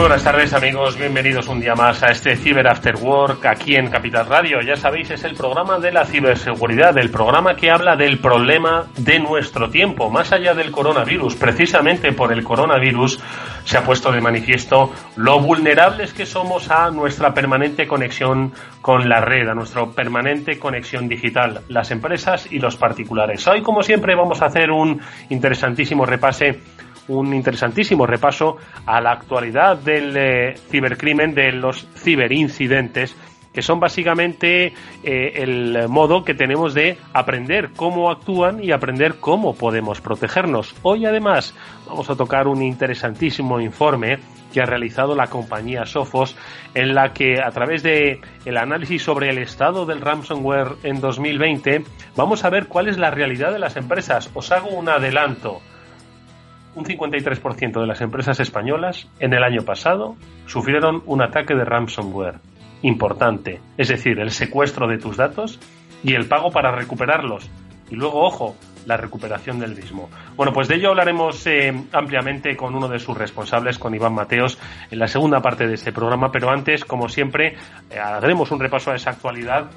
Buenas tardes amigos, bienvenidos un día más a este Cyber After Work aquí en Capital Radio. Ya sabéis, es el programa de la ciberseguridad, el programa que habla del problema de nuestro tiempo, más allá del coronavirus. Precisamente por el coronavirus se ha puesto de manifiesto lo vulnerables que somos a nuestra permanente conexión con la red, a nuestra permanente conexión digital, las empresas y los particulares. Hoy, como siempre, vamos a hacer un interesantísimo repase un interesantísimo repaso a la actualidad del eh, cibercrimen, de los ciberincidentes, que son básicamente eh, el modo que tenemos de aprender cómo actúan y aprender cómo podemos protegernos. Hoy además vamos a tocar un interesantísimo informe que ha realizado la compañía Sophos, en la que a través de el análisis sobre el estado del ransomware en 2020 vamos a ver cuál es la realidad de las empresas. Os hago un adelanto un 53% de las empresas españolas en el año pasado sufrieron un ataque de ransomware importante, es decir, el secuestro de tus datos y el pago para recuperarlos. Y luego, ojo, la recuperación del mismo. Bueno, pues de ello hablaremos eh, ampliamente con uno de sus responsables, con Iván Mateos, en la segunda parte de este programa, pero antes, como siempre, eh, haremos un repaso a esa actualidad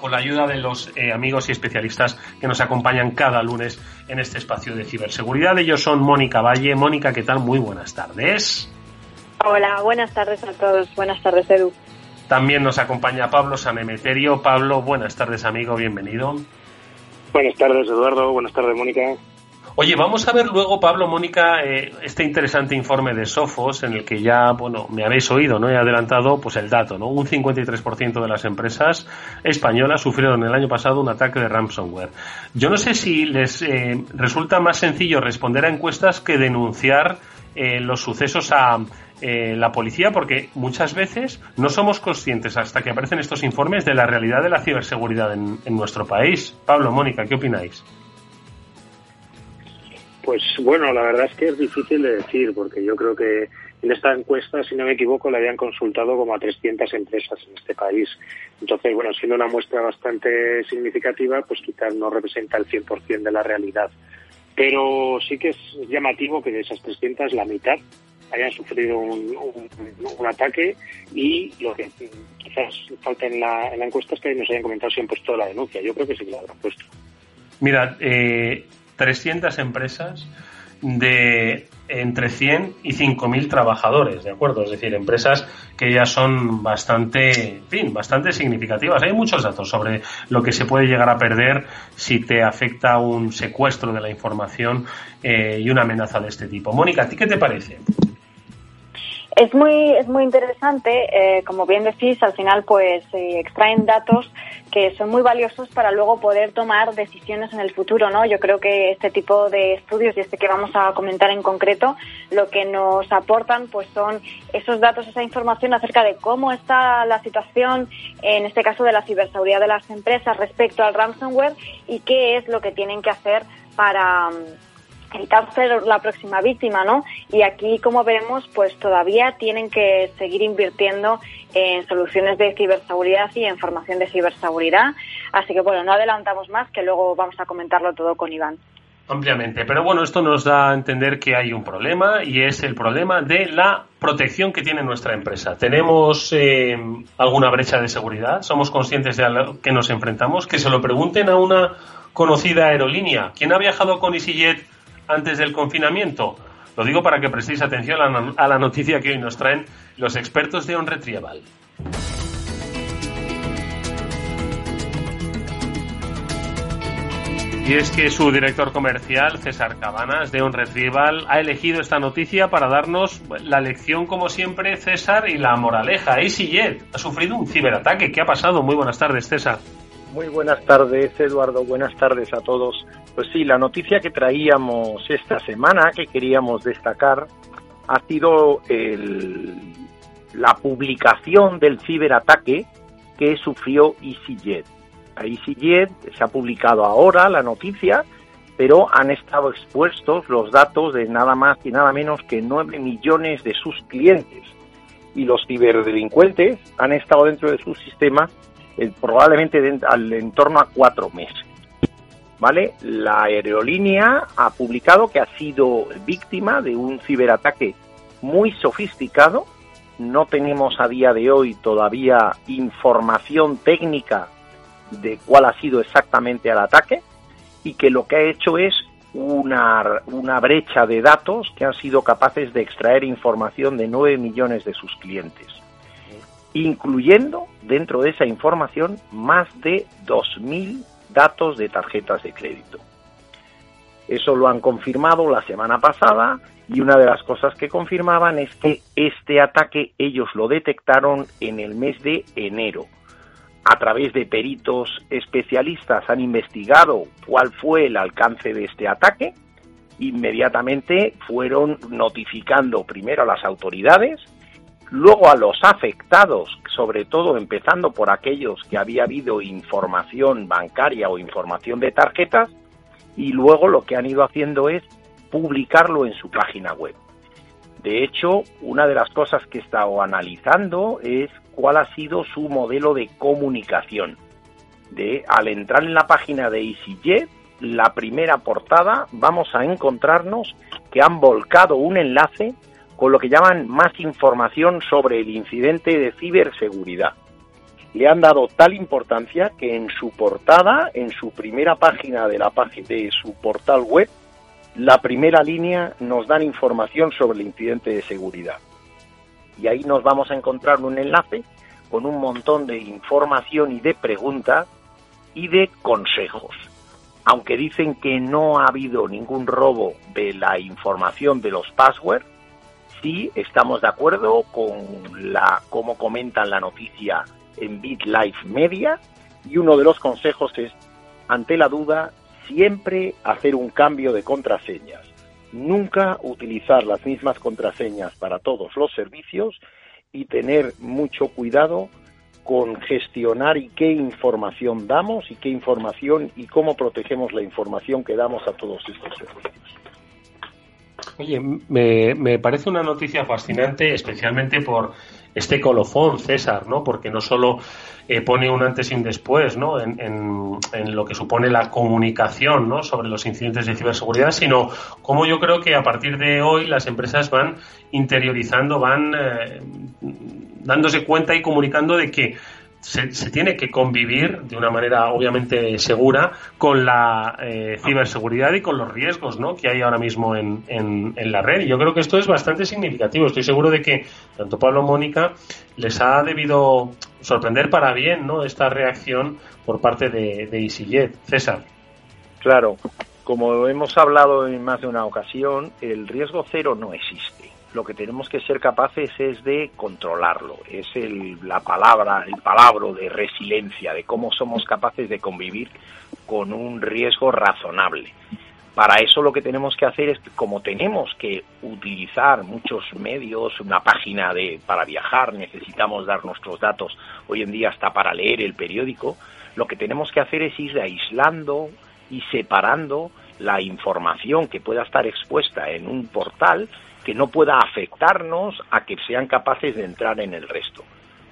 con la ayuda de los eh, amigos y especialistas que nos acompañan cada lunes en este espacio de ciberseguridad. Ellos son Mónica Valle. Mónica, ¿qué tal? Muy buenas tardes. Hola, buenas tardes a todos. Buenas tardes, Edu. También nos acompaña Pablo Sanemeterio. Pablo, buenas tardes, amigo. Bienvenido. Buenas tardes, Eduardo. Buenas tardes, Mónica. Oye, vamos a ver luego, Pablo, Mónica, eh, este interesante informe de Sofos en el que ya, bueno, me habéis oído, ¿no? He adelantado, pues el dato, ¿no? Un 53% de las empresas españolas sufrieron el año pasado un ataque de ransomware. Yo no sé si les eh, resulta más sencillo responder a encuestas que denunciar eh, los sucesos a la policía, porque muchas veces no somos conscientes hasta que aparecen estos informes de la realidad de la ciberseguridad en nuestro país. Pablo, Mónica, ¿qué opináis? Pues bueno, la verdad es que es difícil de decir, porque yo creo que en esta encuesta, si no me equivoco, le habían consultado como a 300 empresas en este país. Entonces, bueno, siendo una muestra bastante significativa, pues quizás no representa el 100% de la realidad. Pero sí que es llamativo que de esas 300, la mitad hayan sufrido un, ataque y lo que quizás falta en la, en la encuesta es que nos hayan comentado si han puesto la denuncia. Yo creo que sí que la habrán puesto. Mira, eh, 300 empresas de entre 100 y 5.000 trabajadores, ¿de acuerdo? Es decir, empresas que ya son bastante, fin, bastante significativas. Hay muchos datos sobre lo que se puede llegar a perder si te afecta un secuestro de la información eh, y una amenaza de este tipo. Mónica, ¿a ti qué te parece? Es muy, es muy interesante, eh, como bien decís, al final pues se extraen datos que son muy valiosos para luego poder tomar decisiones en el futuro, ¿no? Yo creo que este tipo de estudios y este que vamos a comentar en concreto, lo que nos aportan pues son esos datos, esa información acerca de cómo está la situación, en este caso de la ciberseguridad de las empresas respecto al ransomware y qué es lo que tienen que hacer para evitar ser la próxima víctima, ¿no? Y aquí, como veremos, pues todavía tienen que seguir invirtiendo en soluciones de ciberseguridad y en formación de ciberseguridad. Así que, bueno, no adelantamos más, que luego vamos a comentarlo todo con Iván. Ampliamente. Pero bueno, esto nos da a entender que hay un problema y es el problema de la protección que tiene nuestra empresa. ¿Tenemos eh, alguna brecha de seguridad? ¿Somos conscientes de lo que nos enfrentamos? Que se lo pregunten a una conocida aerolínea. ¿Quién ha viajado con EasyJet antes del confinamiento? Lo digo para que prestéis atención a la noticia que hoy nos traen los expertos de On Retrieval. Y es que su director comercial, César Cabanas, de On Retrieval, ha elegido esta noticia para darnos la lección, como siempre, César, y la moraleja. EasyJet ha sufrido un ciberataque. ¿Qué ha pasado? Muy buenas tardes, César. Muy buenas tardes, Eduardo. Buenas tardes a todos. Pues sí, la noticia que traíamos esta semana, que queríamos destacar, ha sido la publicación del ciberataque que sufrió EasyJet. A EasyJet se ha publicado ahora la noticia, pero han estado expuestos los datos de nada más y nada menos que 9 millones de sus clientes. Y los ciberdelincuentes han estado dentro de su sistema eh, probablemente al, en torno a cuatro meses. ¿Vale? La aerolínea ha publicado que ha sido víctima de un ciberataque muy sofisticado. No tenemos a día de hoy todavía información técnica de cuál ha sido exactamente el ataque y que lo que ha hecho es una, una brecha de datos que han sido capaces de extraer información de 9 millones de sus clientes incluyendo dentro de esa información más de 2.000 datos de tarjetas de crédito. Eso lo han confirmado la semana pasada y una de las cosas que confirmaban es que este ataque ellos lo detectaron en el mes de enero. A través de peritos especialistas han investigado cuál fue el alcance de este ataque. Inmediatamente fueron notificando primero a las autoridades luego a los afectados, sobre todo empezando por aquellos que había habido información bancaria o información de tarjetas, y luego lo que han ido haciendo es publicarlo en su página web. De hecho, una de las cosas que he estado analizando es cuál ha sido su modelo de comunicación. De, al entrar en la página de EasyJet, la primera portada, vamos a encontrarnos que han volcado un enlace con lo que llaman más información sobre el incidente de ciberseguridad. Le han dado tal importancia que en su portada, en su primera página de, la de su portal web, la primera línea nos dan información sobre el incidente de seguridad. Y ahí nos vamos a encontrar un enlace con un montón de información y de preguntas y de consejos. Aunque dicen que no ha habido ningún robo de la información de los passwords, sí estamos de acuerdo con la cómo comentan la noticia en BitLife Media y uno de los consejos es ante la duda siempre hacer un cambio de contraseñas, nunca utilizar las mismas contraseñas para todos los servicios y tener mucho cuidado con gestionar y qué información damos y qué información y cómo protegemos la información que damos a todos estos servicios. Oye, me, me parece una noticia fascinante, especialmente por este colofón, César, ¿no? Porque no solo eh, pone un antes y un después, ¿no? En, en, lo que supone la comunicación, ¿no? Sobre los incidentes de ciberseguridad, sino cómo yo creo que a partir de hoy las empresas van interiorizando, van eh, dándose cuenta y comunicando de que se, tiene que convivir de una manera obviamente segura con la eh, ciberseguridad y con los riesgos ¿no? que hay ahora mismo en, en, la red. Y yo creo que esto es bastante significativo. Estoy seguro de que tanto Pablo Mónica les ha debido sorprender para bien ¿no? esta reacción por parte de, de EasyJet. César. Claro, como hemos hablado en más de una ocasión, el riesgo cero no existe lo que tenemos que ser capaces es de controlarlo, es el, la palabra, el palabra de resiliencia, de cómo somos capaces de convivir con un riesgo razonable. Para eso lo que tenemos que hacer es, como tenemos que utilizar muchos medios, una página de, para viajar, necesitamos dar nuestros datos, hoy en día hasta para leer el periódico, lo que tenemos que hacer es ir aislando y separando la información que pueda estar expuesta en un portal que no pueda afectarnos a que sean capaces de entrar en el resto.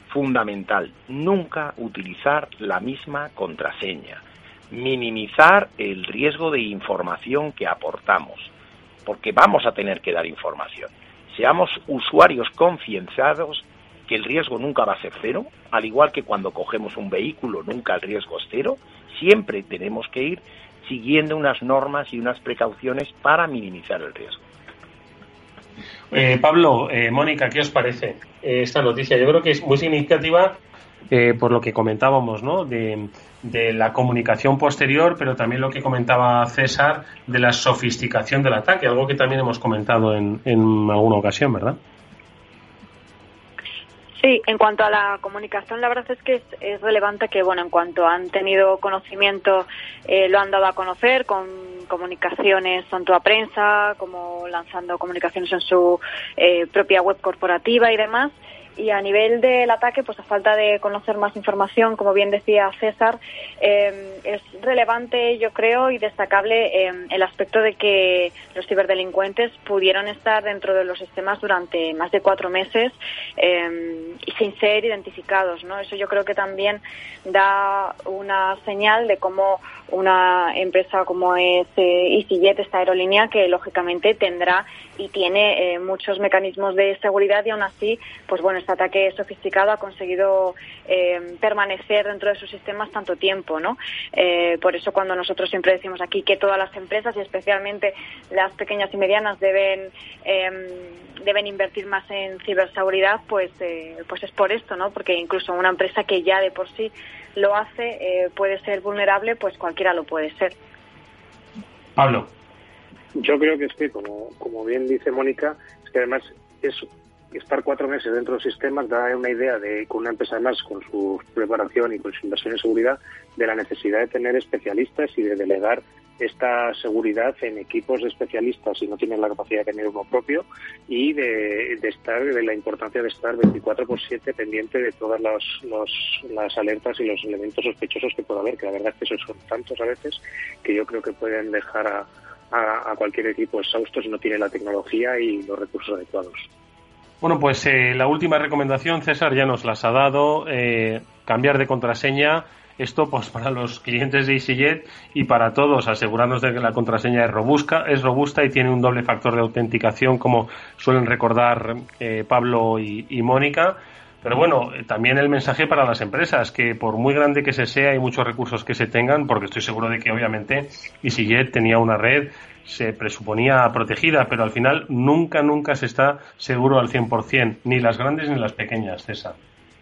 Fundamental, nunca utilizar la misma contraseña. Minimizar el riesgo de información que aportamos, porque vamos a tener que dar información. Seamos usuarios concienciados que el riesgo nunca va a ser cero, al igual que cuando cogemos un vehículo nunca el riesgo es cero, siempre tenemos que ir siguiendo unas normas y unas precauciones para minimizar el riesgo. Eh, Pablo, eh, Mónica, ¿qué os parece eh, esta noticia? Yo creo que es muy significativa por lo que comentábamos, ¿no? De, la comunicación posterior, pero también lo que comentaba César de la sofisticación del ataque, algo que también hemos comentado en, en alguna ocasión, ¿verdad? Sí, en cuanto a la comunicación, la verdad es que es, relevante que, bueno, en cuanto han tenido conocimiento, eh, lo han dado a conocer con comunicaciones tanto a prensa como lanzando comunicaciones en su eh, propia web corporativa y demás. Y a nivel del ataque, pues a falta de conocer más información, como bien decía César, eh, es relevante, yo creo, y destacable eh, el aspecto de que los ciberdelincuentes pudieron estar dentro de los sistemas durante más de cuatro meses eh, sin ser identificados, ¿no? Eso yo creo que también da una señal de cómo una empresa como es EasyJet, esta aerolínea, que lógicamente tendrá y tiene muchos mecanismos de seguridad y aún así, pues bueno, este ataque sofisticado ha conseguido eh, permanecer dentro de sus sistemas tanto tiempo, ¿no? Eh, por eso cuando nosotros siempre decimos aquí que todas las empresas y especialmente las pequeñas y medianas deben em, deben invertir más en ciberseguridad, pues eh, pues es por esto, ¿no? Porque incluso una empresa que ya de por sí lo hace puede ser vulnerable, pues cualquiera lo puede ser. Pablo. Yo creo que es que, como, como bien dice Mónica, es que además es estar cuatro meses dentro de los sistemas da una idea de, con una empresa más, con su preparación y con su inversión en seguridad, de la necesidad de tener especialistas y de delegar esta seguridad en equipos de especialistas si no tienen la capacidad de tener uno propio y de, estar de la importancia de estar 24 por 7 pendiente de todas las, las alertas y los elementos sospechosos que pueda haber que la verdad es que esos son tantos a veces que yo creo que pueden dejar a, a cualquier equipo exhausto si no tiene la tecnología y los recursos adecuados. Bueno, pues eh, la última recomendación, César, ya nos las ha dado. Eh, cambiar de contraseña. Esto pues para los clientes de EasyJet y para todos, asegurarnos de que la contraseña es robusta, es robusta y tiene un doble factor de autenticación, como suelen recordar eh, Pablo y, y Mónica. Pero bueno, también el mensaje para las empresas, que por muy grande que se sea y muchos recursos que se tengan, porque estoy seguro de que obviamente EasyJet tenía una red se presuponía protegida, pero al final nunca, nunca se está seguro al 100%, ni las grandes ni las pequeñas, César.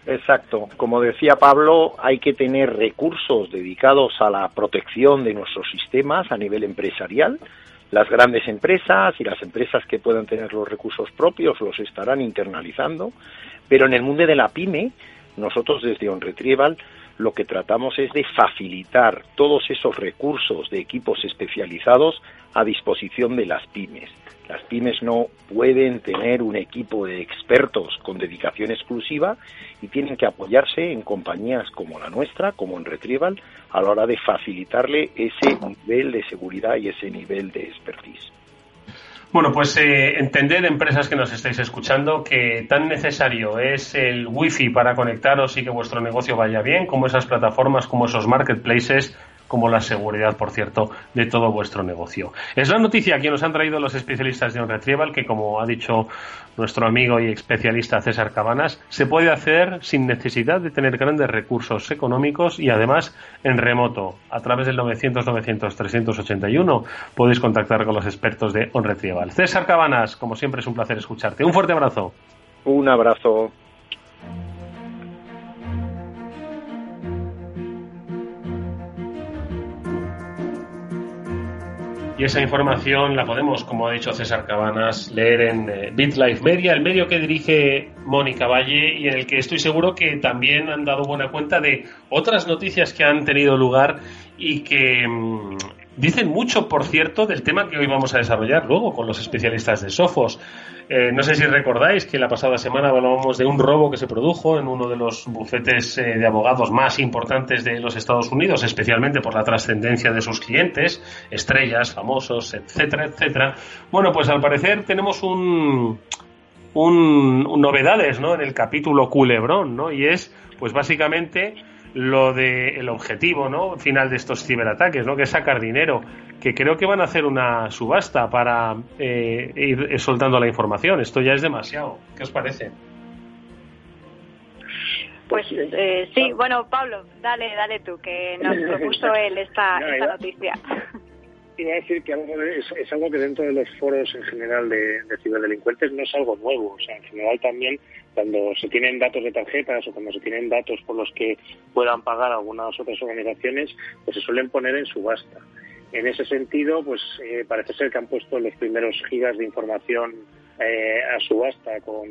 Exacto. Como decía Pablo, hay que tener recursos dedicados a la protección de nuestros sistemas a nivel empresarial. Las grandes empresas y las empresas que puedan tener los recursos propios los estarán internalizando, pero en el mundo de la pyme, nosotros desde OnRetrieval lo que tratamos es de facilitar todos esos recursos de equipos especializados a disposición de las pymes. Las pymes no pueden tener un equipo de expertos con dedicación exclusiva y tienen que apoyarse en compañías como la nuestra, como en Retrieval, a la hora de facilitarle ese nivel de seguridad y ese nivel de expertise. Bueno, pues eh, entended, empresas que nos estáis escuchando, que tan necesario es el wifi para conectaros y que vuestro negocio vaya bien, como esas plataformas, como esos marketplaces como la seguridad, por cierto, de todo vuestro negocio. Es la noticia que nos han traído los especialistas de OnRetrieval, que como ha dicho nuestro amigo y especialista César Cabanas, se puede hacer sin necesidad de tener grandes recursos económicos y además en remoto. A través del 900-900-381 podéis contactar con los expertos de OnRetrieval. César Cabanas, como siempre es un placer escucharte. Un fuerte abrazo. Un abrazo. Y esa información la podemos, como ha dicho César Cabanas, leer en eh, BitLife Media, el medio que dirige Mónica Valle y en el que estoy seguro que también han dado buena cuenta de otras noticias que han tenido lugar y que mm, dicen mucho, por cierto, del tema que hoy vamos a desarrollar luego con los especialistas de Sofos. Eh, no sé si recordáis que la pasada semana hablábamos de un robo que se produjo en uno de los bufetes eh, de abogados más importantes de los Estados Unidos, especialmente por la trascendencia de sus clientes, estrellas, famosos, etcétera, etcétera. Bueno, pues al parecer tenemos un, un, novedades, ¿no? En el capítulo culebrón, ¿no? Y es, pues básicamente lo de el objetivo no final de estos ciberataques no que es sacar dinero que creo que van a hacer una subasta para eh, ir soltando la información. Esto ya es demasiado. Qué os parece pues eh, sí bueno Pablo dale dale tú que nos propuso él esta, esta noticia. Iba a decir que algo es, algo que dentro de los foros en general de, de, ciberdelincuentes no es algo nuevo. O sea, en general también cuando se tienen datos de tarjetas o cuando se tienen datos por los que puedan pagar algunas otras organizaciones, pues se suelen poner en subasta. En ese sentido, pues eh, parece ser que han puesto los primeros gigas de información eh, a subasta con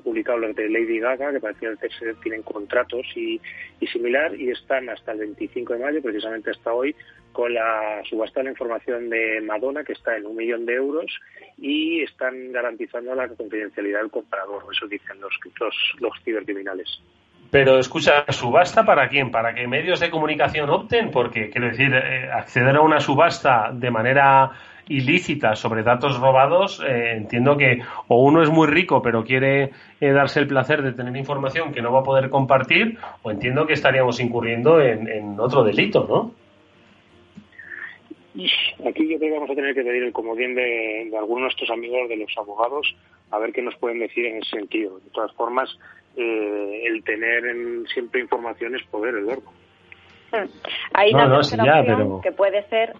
publicado los de Lady Gaga, que parece que tienen contratos y, similar, y están hasta el 25 de mayo, precisamente hasta hoy, con la subasta de la información de Madonna, que está en un millón de euros, y están garantizando la confidencialidad del comprador. Eso dicen los, los, los cibercriminales. Pero escucha, ¿subasta para quién? ¿Para que medios de comunicación opten? Porque, quiero decir, eh, acceder a una subasta de manera ilícita sobre datos robados, eh, entiendo que o uno es muy rico pero quiere eh, darse el placer de tener información que no va a poder compartir, o entiendo que estaríamos incurriendo en, otro delito, ¿no? Aquí yo creo que vamos a tener que pedir el comodín de, de algunos de nuestros amigos, de los abogados, a ver qué nos pueden decir en ese sentido. De todas formas, eh, el tener siempre información es poder, el verbo. Hmm. Hay una opción que puede ser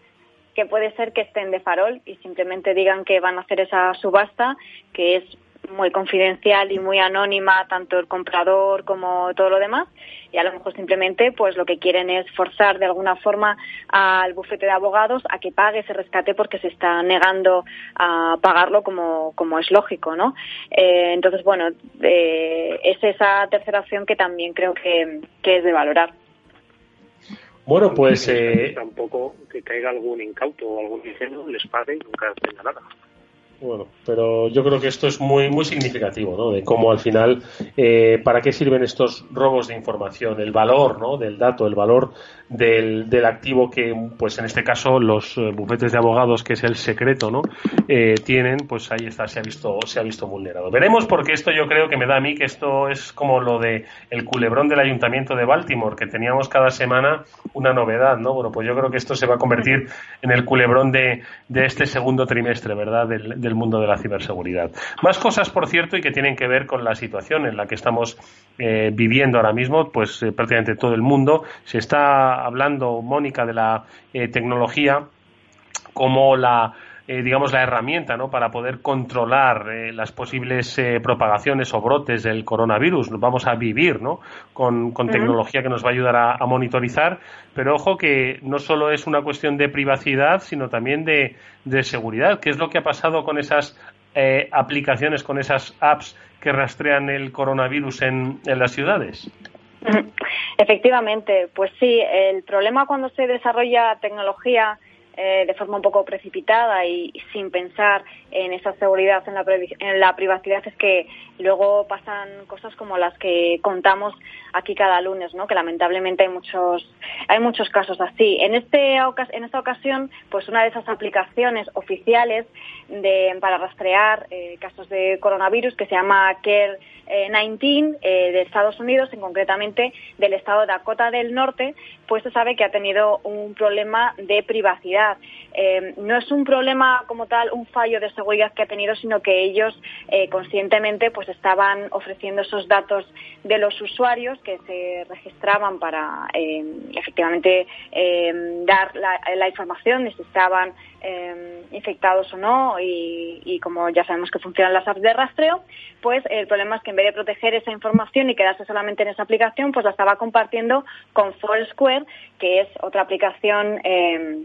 que puede ser que estén de farol y simplemente digan que van a hacer esa subasta, que es muy confidencial y muy anónima tanto el comprador como todo lo demás y a lo mejor simplemente pues lo que quieren es forzar de alguna forma al bufete de abogados a que pague ese rescate porque se está negando a pagarlo como, como es lógico no eh, entonces bueno eh, es esa tercera opción que también creo que, que es de valorar. Bueno pues eh... tampoco que caiga algún incauto o algún ingenuo les pague y nunca tenga nada bueno, pero yo creo que esto es muy muy significativo, ¿no? De cómo al final, eh, ¿para qué sirven estos robos de información? El valor, ¿no? Del dato, el valor del, del activo que, pues en este caso, los eh, bufetes de abogados, que es el secreto, ¿no? Eh, tienen, pues ahí está, se ha visto, se ha visto vulnerado. Veremos porque esto yo creo que me da a mí que esto es como lo de el culebrón del ayuntamiento de Baltimore, que teníamos cada semana una novedad, ¿no? Bueno, pues yo creo que esto se va a convertir en el culebrón de, de este segundo trimestre, ¿verdad? Del, mundo de la ciberseguridad. Más cosas, por cierto, y que tienen que ver con la situación en la que estamos eh, viviendo ahora mismo, pues eh, prácticamente todo el mundo. Se está hablando, Mónica, de la eh, tecnología como la eh, digamos, la herramienta ¿no? para poder controlar eh, las posibles eh, propagaciones o brotes del coronavirus. Vamos a vivir ¿no? con, tecnología que nos va a ayudar a, monitorizar, pero ojo que no solo es una cuestión de privacidad, sino también de, de seguridad. ¿Qué es lo que ha pasado con esas aplicaciones, con esas apps que rastrean el coronavirus en, en las ciudades? Efectivamente, pues sí, el problema cuando se desarrolla tecnología eh, de forma un poco precipitada y, sin pensar en esa seguridad, en la, privacidad, es que luego pasan cosas como las que contamos aquí cada lunes, ¿no? Que lamentablemente hay muchos hay muchos casos así. En este en esta ocasión, pues una de esas aplicaciones oficiales para rastrear eh, casos de coronavirus que se llama Care 19 eh, de Estados Unidos, en concretamente del estado de Dakota del Norte, pues se sabe que ha tenido un problema de privacidad. Eh, no es un problema como tal, un fallo de seguridad que ha tenido, sino que ellos eh, conscientemente pues estaban ofreciendo esos datos de los usuarios que se registraban para efectivamente dar la, información de si estaban infectados o no y, y como ya sabemos que funcionan las apps de rastreo, pues el problema es que en vez de proteger esa información y quedarse solamente en esa aplicación, pues la estaba compartiendo con Foursquare, que es otra aplicación eh,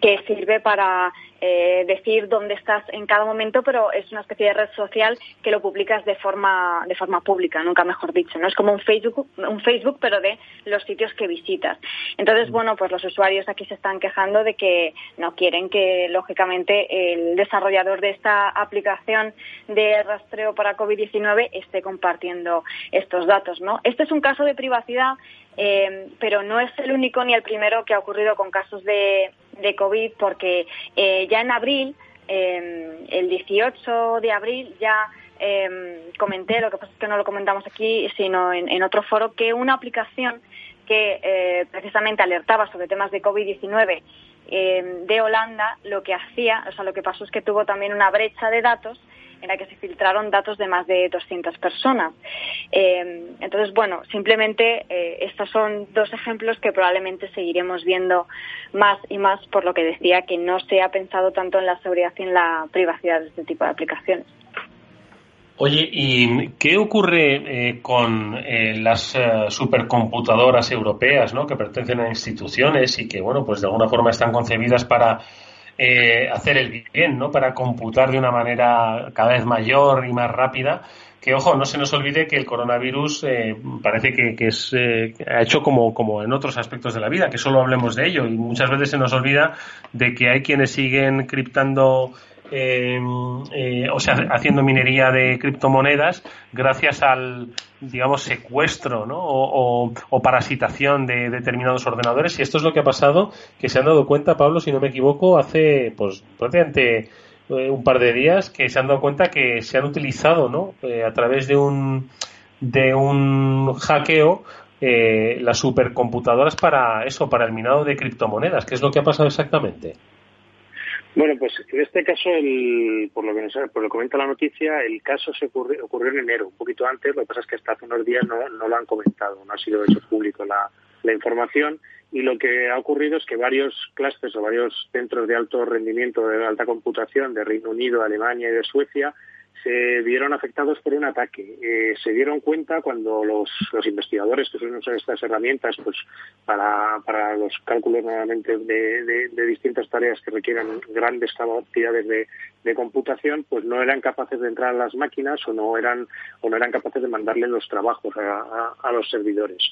que sirve para eh, decir dónde estás en cada momento, pero es una especie de red social que lo publicas de forma de forma pública, nunca mejor dicho, no es como un Facebook, un Facebook, pero de los sitios que visitas. Entonces, bueno, pues los usuarios aquí se están quejando de que no quieren que lógicamente el desarrollador de esta aplicación de rastreo para COVID-19 esté compartiendo estos datos, ¿no? Este es un caso de privacidad eh, pero no es el único ni el primero que ha ocurrido con casos de, de COVID, porque eh, ya en abril, eh, el 18 de abril, ya comenté, lo que pasa es que no lo comentamos aquí, sino en, otro foro, que una aplicación que precisamente alertaba sobre temas de COVID-19 de Holanda, lo que hacía, o sea, lo que pasó es que tuvo también una brecha de datos en la que se filtraron datos de más de 200 personas. Eh, entonces, bueno, simplemente eh, estos son dos ejemplos que probablemente seguiremos viendo más y más por lo que decía que no se ha pensado tanto en la seguridad y en la privacidad de este tipo de aplicaciones. Oye, ¿y qué ocurre eh, con las supercomputadoras europeas, ¿no? que pertenecen a instituciones y que, bueno, pues de alguna forma están concebidas para eh, hacer el bien, ¿no? Para computar de una manera cada vez mayor y más rápida. que ojo, no se nos olvide que el coronavirus eh, parece que, es, eh, ha hecho como, como en otros aspectos de la vida, que solo hablemos de ello. Y muchas veces se nos olvida de que hay quienes siguen criptando eh, o sea, haciendo minería de criptomonedas gracias al, digamos, secuestro ¿no? o, parasitación de determinados ordenadores. Y esto es lo que ha pasado, que se han dado cuenta, Pablo, si no me equivoco, hace pues prácticamente eh, un par de días que se han dado cuenta que se han utilizado ¿no? Eh, a través de un, de un hackeo eh, las supercomputadoras para eso, para el minado de criptomonedas. ¿Qué es lo que ha pasado exactamente? Bueno, pues en este caso, el, por, lo que por lo que comenta la noticia, el caso se ocurrió, ocurrió en enero, un poquito antes. Lo que pasa es que hasta hace unos días no, no lo han comentado, no ha sido hecho público la, la información y lo que ha ocurrido es que varios clústeres o varios centros de alto rendimiento de alta computación de Reino Unido, Alemania y de Suecia se vieron afectados por un ataque. Eh, se dieron cuenta cuando los, investigadores que suelen usar estas herramientas pues para, para los cálculos nuevamente de, de, distintas tareas que requieran grandes cantidades de, de, computación, pues no eran capaces de entrar a las máquinas o no eran o no eran capaces de mandarle los trabajos a, los servidores.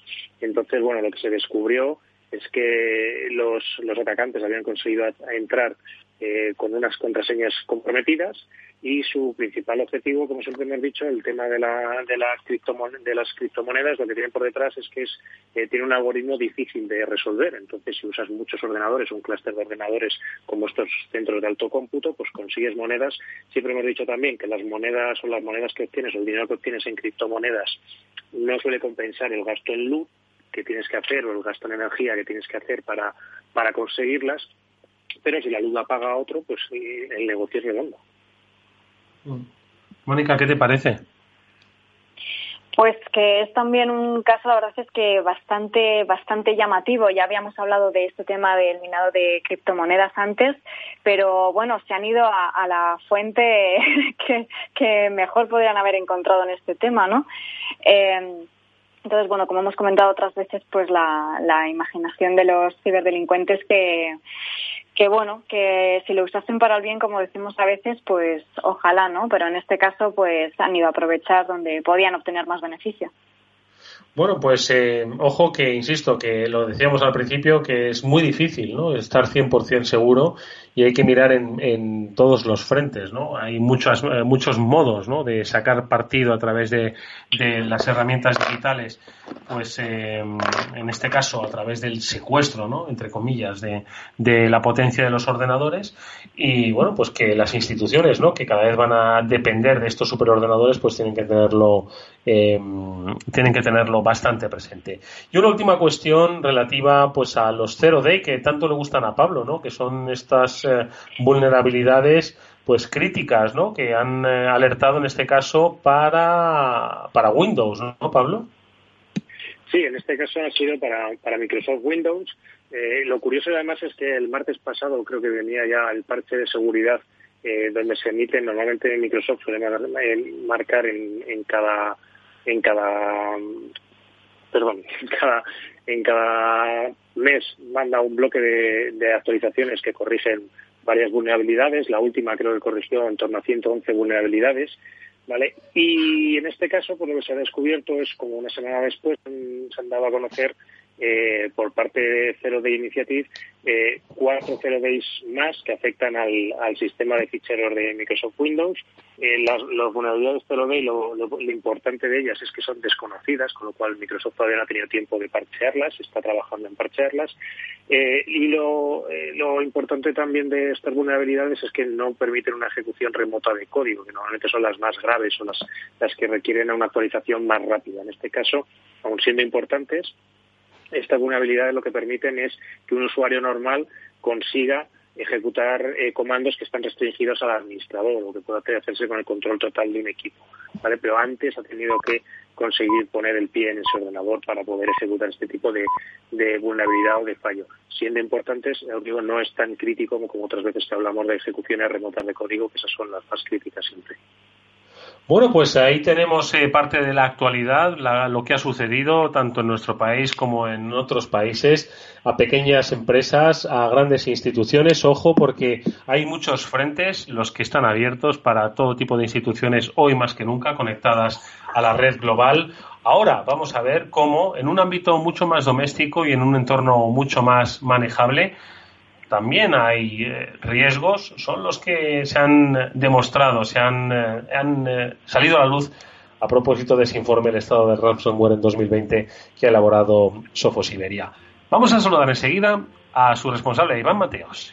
Entonces, bueno, lo que se descubrió es que los atacantes habían conseguido entrar eh, con unas contraseñas comprometidas y su principal objetivo, como siempre han dicho, el tema de, la, de, la de las criptomonedas, lo que tienen por detrás es que es, eh, tiene un algoritmo difícil de resolver. Entonces, si usas muchos ordenadores, un clúster de ordenadores como estos centros de alto cómputo, pues consigues monedas. Siempre hemos dicho también que las monedas o las monedas que obtienes o el dinero que obtienes en criptomonedas no suele compensar el gasto en luz que tienes que hacer o el gasto en energía que tienes que hacer para conseguirlas, pero si la luz la paga otro, pues eh, el negocio es redondo. Mm. Mónica, ¿qué te parece? Pues que es también un caso, la verdad es que bastante, bastante llamativo. Ya habíamos hablado de este tema del minado de criptomonedas antes, pero bueno, se han ido a, la fuente que, que, mejor podrían haber encontrado en este tema, ¿no? Eh, entonces, bueno, como hemos comentado otras veces, pues la, la imaginación de los ciberdelincuentes que, que, bueno, que si lo usasen para el bien, como decimos a veces, pues ojalá, ¿no? Pero en este caso, pues han ido a aprovechar donde podían obtener más beneficio. Bueno, pues eh, ojo que, insisto, que lo decíamos al principio, que es muy difícil, ¿no? Estar 100% seguro y hay que mirar en, todos los frentes, ¿no? Hay muchas, eh, muchos modos, ¿no? De sacar partido a través de, las herramientas digitales, pues eh, en este caso a través del secuestro, ¿no? Entre comillas, de, de la potencia de los ordenadores y, bueno, pues que las instituciones, ¿no? Que cada vez van a depender de estos superordenadores, pues tienen que tenerlo, eh, tienen que tenerlo bastante presente. Y una última cuestión relativa, pues a los 0D que tanto le gustan a Pablo, ¿no? Que son estas eh, vulnerabilidades pues críticas ¿no? que han eh, alertado en este caso para, para Windows, ¿no, Pablo? Sí, en este caso ha sido para, para Microsoft Windows. Eh, lo curioso además es que el martes pasado creo que venía ya el parche de seguridad donde se emite normalmente Microsoft suele marcar en, en cada en cada perdón en cada en cada mes manda un bloque de, actualizaciones que corrigen varias vulnerabilidades. La última creo que corrigió en torno a 111 vulnerabilidades. ¿Vale? Y en este caso, pues lo que se ha descubierto es como una semana después se han dado a conocer eh, por parte de Zero Day Initiative eh, cuatro Zero Days más que afectan al, sistema de ficheros de Microsoft Windows. Eh, las, vulnerabilidades Zero Day, lo, importante de ellas es que son desconocidas, con lo cual Microsoft todavía no ha tenido tiempo de parchearlas, está trabajando en parchearlas. Eh, y lo, lo importante también de estas vulnerabilidades es que no permiten una ejecución remota de código, que normalmente son las más graves o las, las que requieren una actualización más rápida. En este caso, aun siendo importantes, estas vulnerabilidades lo que permiten es que un usuario normal consiga ejecutar eh, comandos que están restringidos al administrador, lo que puede hacerse con el control total de un equipo. ¿vale? Pero antes ha tenido que conseguir poner el pie en ese ordenador para poder ejecutar este tipo de, vulnerabilidad o de fallo. Siendo importantes, digo, no es tan crítico como, como otras veces que hablamos de ejecuciones remotas de código, que esas son las más críticas siempre. Bueno, pues ahí tenemos eh, parte de la actualidad, lo que ha sucedido tanto en nuestro país como en otros países, a pequeñas empresas, a grandes instituciones. Ojo, porque hay muchos frentes, los que están abiertos para todo tipo de instituciones, hoy más que nunca, conectadas a la red global. Ahora vamos a ver cómo, en un ámbito mucho más doméstico y en un entorno mucho más manejable, también hay eh, riesgos, son los que se han demostrado, se han, eh, han eh, salido a la luz a propósito de ese informe del estado de ransomware en 2020 que ha elaborado Sofos Iberia. Vamos a saludar enseguida a su responsable, Iván Mateos.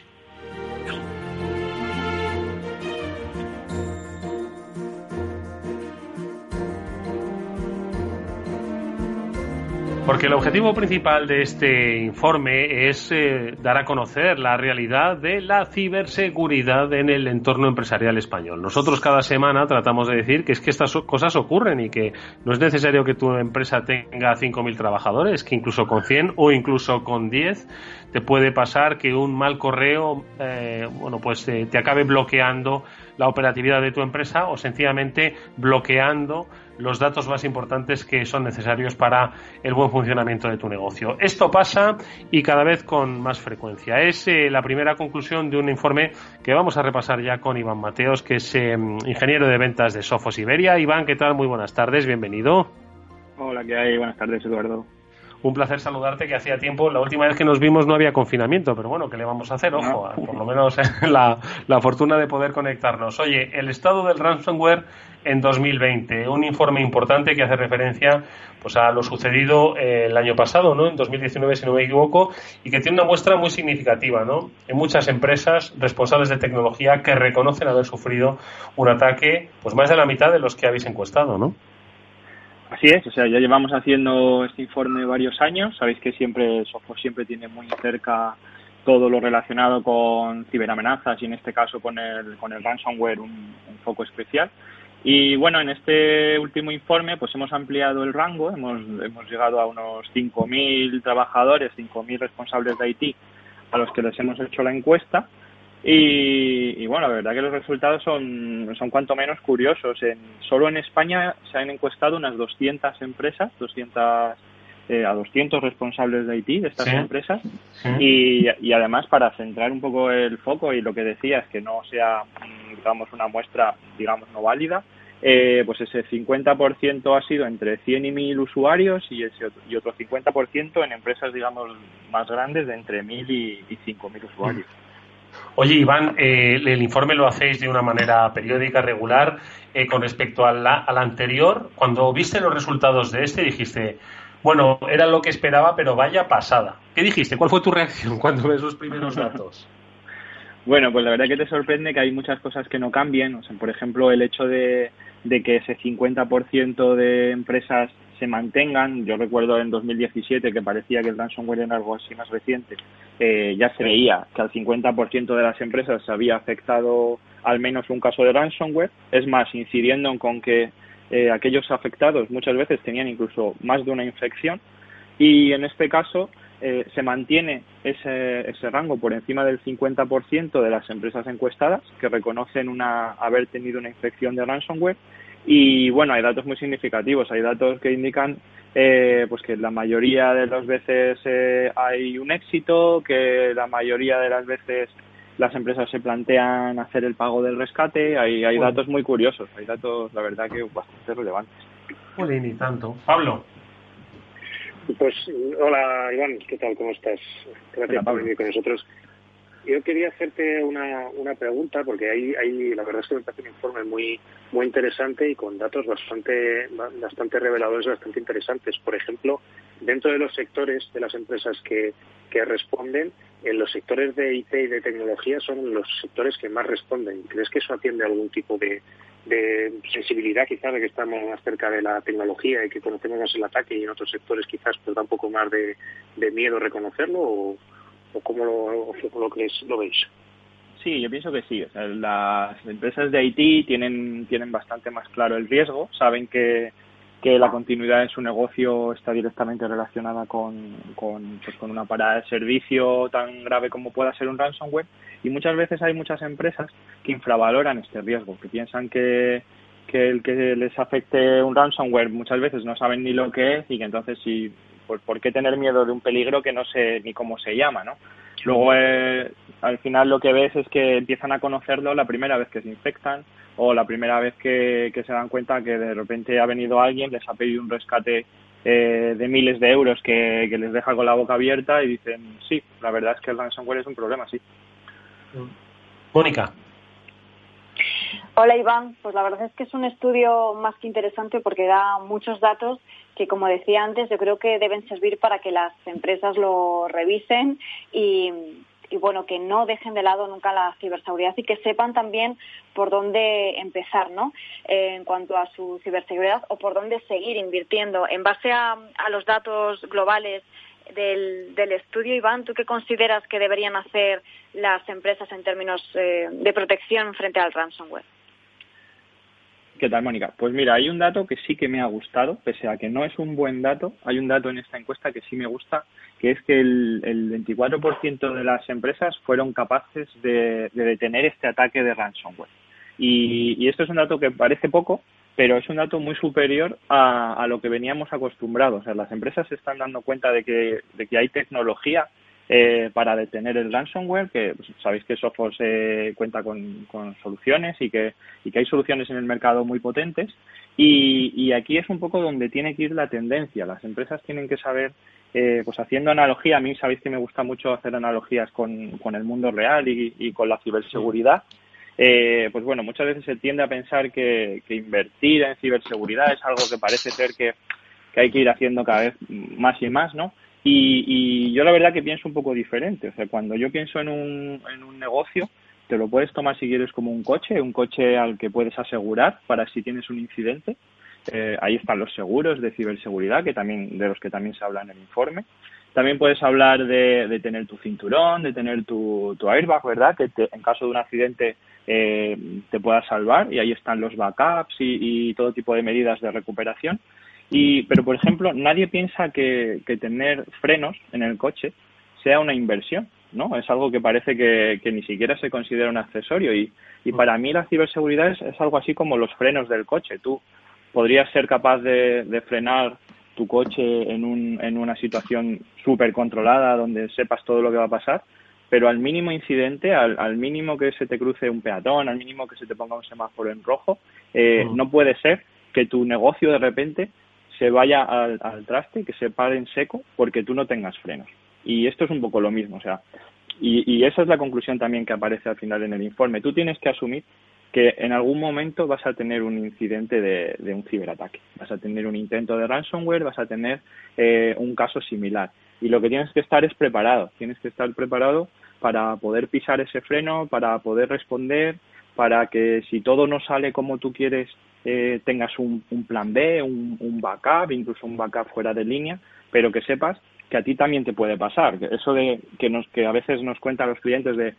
Porque el objetivo principal de este informe es eh, dar a conocer la realidad de la ciberseguridad en el entorno empresarial español. Nosotros cada semana tratamos de decir que es que estas cosas ocurren y que no es necesario que tu empresa tenga 5.000 trabajadores, que incluso con 100 o incluso con 10 te puede pasar que un mal correo, eh, bueno, pues eh, te acabe bloqueando la operatividad de tu empresa o sencillamente bloqueando los datos más importantes que son necesarios para el buen funcionamiento de tu negocio. Esto pasa y cada vez con más frecuencia. Es eh, la primera conclusión de un informe que vamos a repasar ya con Iván Mateos, que es eh, ingeniero de ventas de Sofos Iberia. Iván, ¿qué tal? Muy buenas tardes, bienvenido. Hola, ¿qué hay? Buenas tardes, Eduardo. Un placer saludarte, que hacía tiempo, la última vez que nos vimos no había confinamiento, pero bueno, ¿qué le vamos a hacer? Ojo, por lo menos la, la fortuna de poder conectarnos. Oye, el estado del ransomware en 2020. Un informe importante que hace referencia pues a lo sucedido eh, el año pasado, ¿no? En 2019, si no me equivoco, y que tiene una muestra muy significativa, ¿no? En muchas empresas responsables de tecnología que reconocen haber sufrido un ataque, pues más de la mitad de los que habéis encuestado, ¿no? Así es, o sea, ya llevamos haciendo este informe varios años. Sabéis que siempre Software siempre tiene muy cerca todo lo relacionado con ciberamenazas y en este caso con el, con el ransomware un, un foco especial. Y bueno, en este último informe pues hemos ampliado el rango, hemos, hemos llegado a unos 5.000 trabajadores, 5.000 responsables de IT a los que les hemos hecho la encuesta. Y, bueno, la verdad que los resultados son, son cuanto menos curiosos. En, solo en España se han encuestado unas 200 empresas, 200 eh, a 200 responsables de IT de estas empresas. Y, y, además para centrar un poco el foco y lo que decías que no sea digamos una muestra digamos no válida eh, pues ese 50% ha sido entre 100 y 1000 usuarios y ese otro, y otro 50% en empresas digamos más grandes de entre 1000 y, y 5000 usuarios Oye, Iván, eh, el informe lo hacéis de una manera periódica, regular. Eh, con respecto al anterior, cuando viste los resultados de este, dijiste, bueno, era lo que esperaba, pero vaya pasada. ¿Qué dijiste? ¿Cuál fue tu reacción cuando ves los primeros datos? Bueno, pues la verdad que te sorprende que hay muchas cosas que no cambien. O sea, por ejemplo, el hecho de, que ese 50% de empresas se mantengan. Yo recuerdo en 2017 que parecía que el ransomware era algo así más reciente. Eh, ya se veía que al 50% de las empresas se había afectado al menos un caso de ransomware. Es más, incidiendo con que eh, aquellos afectados muchas veces tenían incluso más de una infección y en este caso eh, se mantiene ese, ese rango por encima del 50% de las empresas encuestadas que reconocen una, haber tenido una infección de ransomware y bueno, hay datos muy significativos, hay datos que indican eh, pues que la mayoría de las veces hay un éxito, que la mayoría de las veces las empresas se plantean hacer el pago del rescate. Hay, hay datos muy curiosos, hay datos, la verdad, que bastante relevantes. Joder, ni tanto. Pablo. Pues hola Iván, ¿qué tal? ¿Cómo estás? Gracias por venir con nosotros. Yo quería hacerte una, una pregunta porque hay, hay, la verdad es que me parece un informe muy, muy interesante y con datos bastante, bastante reveladores, bastante interesantes. Por ejemplo, dentro de los sectores de las empresas que, que responden, en los sectores de IT y de tecnología son los sectores que más responden. ¿Crees que eso atiende a algún tipo de, de sensibilidad quizás de que estamos más cerca de la tecnología y que conocemos más el ataque y en otros sectores quizás pues da un poco más de, de miedo reconocerlo o, o cómo lo, lo, lo veis? Sí, yo pienso que sí. O sea, las empresas de IT tienen, tienen bastante más claro el riesgo, saben que, que la continuidad de su negocio está directamente relacionada con, con, pues, con una parada de servicio tan grave como pueda ser un ransomware y muchas veces hay muchas empresas que infravaloran este riesgo, que piensan que, que el que les afecte un ransomware muchas veces no saben ni lo que es y que entonces si pues por qué tener miedo de un peligro que no sé ni cómo se llama, ¿no? Luego eh, al final lo que ves es que empiezan a conocerlo la primera vez que se infectan o la primera vez que, se dan cuenta que de repente ha venido alguien, les ha pedido un rescate eh, de miles de euros que, que les deja con la boca abierta y dicen, sí, la verdad es que el ransomware es un problema, sí. Mónica. Hola Iván, pues la verdad es que es un estudio más que interesante porque da muchos datos que, como decía antes, yo creo que deben servir para que las empresas lo revisen y, bueno, que no dejen de lado nunca la ciberseguridad y que sepan también por dónde empezar, ¿no? Eh, en cuanto a su ciberseguridad o por dónde seguir invirtiendo. En base a, los datos globales del, estudio, Iván, ¿tú qué consideras que deberían hacer las empresas en términos eh, de protección frente al ransomware? ¿Qué tal, Mónica? Pues mira, hay un dato que sí que me ha gustado, pese a que no es un buen dato, hay un dato en esta encuesta que sí me gusta, que es que el, el 24% de las empresas fueron capaces de, detener este ataque de ransomware. Y, esto es un dato que parece poco, pero es un dato muy superior a, a, lo que veníamos acostumbrados. O sea, las empresas se están dando cuenta de que, de que hay tecnología eh, para detener el ransomware, que pues, sabéis que Sophos cuenta con, soluciones y que, y hay soluciones en el mercado muy potentes. Y, aquí es un poco donde tiene que ir la tendencia. Las empresas tienen que saber, eh, pues haciendo analogía, a mí sabéis que me gusta mucho hacer analogías con, el mundo real y, con la ciberseguridad. Eh, pues bueno, muchas veces se tiende a pensar que, invertir en ciberseguridad es algo que parece ser que hay que ir haciendo cada vez más y más, ¿no? Y, yo la verdad que pienso un poco diferente. O sea, cuando yo pienso en un, en un negocio, te lo puedes tomar si quieres como un coche, un coche al que puedes asegurar para si tienes un incidente. Eh, ahí están los seguros de ciberseguridad, que también, de los que también se habla en el informe. También puedes hablar de, tener tu cinturón, de tener tu, tu airbag, ¿verdad? Que en caso de un accidente eh, te pueda salvar y ahí están los backups y, y todo tipo de medidas de recuperación. Y, pero, por ejemplo, nadie piensa que, tener frenos en el coche sea una inversión, ¿no? Es algo que parece que, ni siquiera se considera un accesorio y, y para mí la ciberseguridad es, algo así como los frenos del coche. Tú podrías ser capaz de, frenar tu coche en, un, en una situación súper controlada donde sepas todo lo que va a pasar, pero al mínimo incidente, al, al, mínimo que se te cruce un peatón, al mínimo que se te ponga un semáforo en rojo, eh, no puede ser que tu negocio de repente se vaya al, traste, que se pare en seco porque tú no tengas frenos. Y esto es un poco lo mismo, o sea, y, esa es la conclusión también que aparece al final en el informe. Tú tienes que asumir que en algún momento vas a tener un incidente de, un ciberataque, vas a tener un intento de ransomware, vas a tener eh, un caso similar. Y lo que tienes que estar es preparado, tienes que estar preparado para poder pisar ese freno, para poder responder, para que si todo no sale como tú quieres eh, tengas un, plan B, un, backup, incluso un backup fuera de línea, pero que sepas que a ti también te puede pasar. Eso de que nos que a veces nos cuentan los clientes de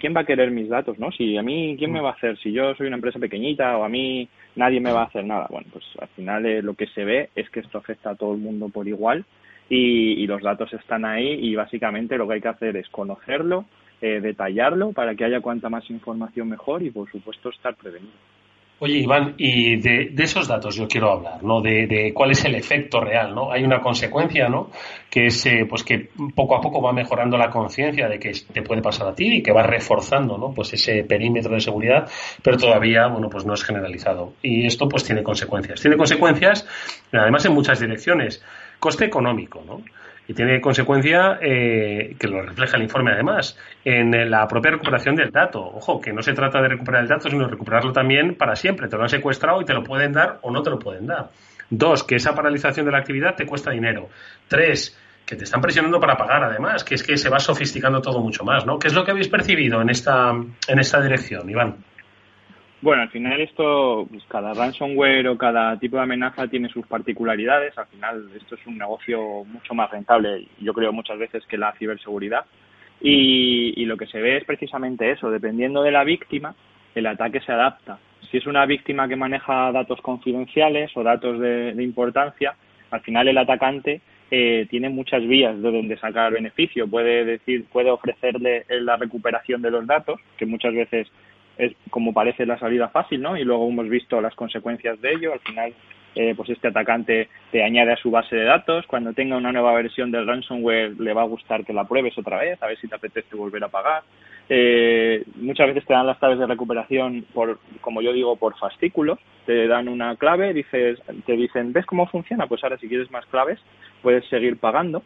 ¿quién va a querer mis datos? ¿no? Si a mí, ¿quién me va a hacer? Si yo soy una empresa pequeñita o a mí nadie me va a hacer nada. Bueno, pues al final eh, lo que se ve es que esto afecta a todo el mundo por igual y, y los datos están ahí y básicamente lo que hay que hacer es conocerlo, eh, detallarlo para que haya cuanta más información mejor y por supuesto estar prevenido. Oye, Iván, y de, esos datos yo quiero hablar, ¿no? De, cuál es el efecto real, ¿no? Hay una consecuencia, ¿no? Que es, eh, pues que poco a poco va mejorando la conciencia de que te puede pasar a ti y que va reforzando, ¿no? Pues ese perímetro de seguridad, pero todavía, bueno, pues no es generalizado. Y esto, pues tiene consecuencias. Tiene consecuencias, además, en muchas direcciones. Coste económico, ¿no? Y tiene consecuencia eh, que lo refleja el informe además en la propia recuperación del dato. Ojo, que no se trata de recuperar el dato, sino recuperarlo también para siempre. Te lo han secuestrado y te lo pueden dar o no te lo pueden dar. Dos, que esa paralización de la actividad te cuesta dinero. Tres, que te están presionando para pagar además, que es que se va sofisticando todo mucho más, ¿no? ¿Qué es lo que habéis percibido en esta, en esta dirección, Iván? Bueno, al final esto, pues cada ransomware o cada tipo de amenaza tiene sus particularidades. Al final esto es un negocio mucho más rentable, yo creo muchas veces que la ciberseguridad. Y, lo que se ve es precisamente eso, dependiendo de la víctima, el ataque se adapta. Si es una víctima que maneja datos confidenciales o datos de, importancia, al final el atacante eh, tiene muchas vías de donde sacar beneficio. Puede decir, puede ofrecerle la recuperación de los datos, que muchas veces es como parece la salida fácil, ¿no? Y luego hemos visto las consecuencias de ello. Al final, eh, pues este atacante te añade a su base de datos. Cuando tenga una nueva versión del ransomware, le va a gustar que la pruebes otra vez, a ver si te apetece volver a pagar. Eh, muchas veces te dan las claves de recuperación por, como yo digo, por fascículos. Te dan una clave, dices, te dicen, ¿ves cómo funciona? Pues ahora si quieres más claves, puedes seguir pagando.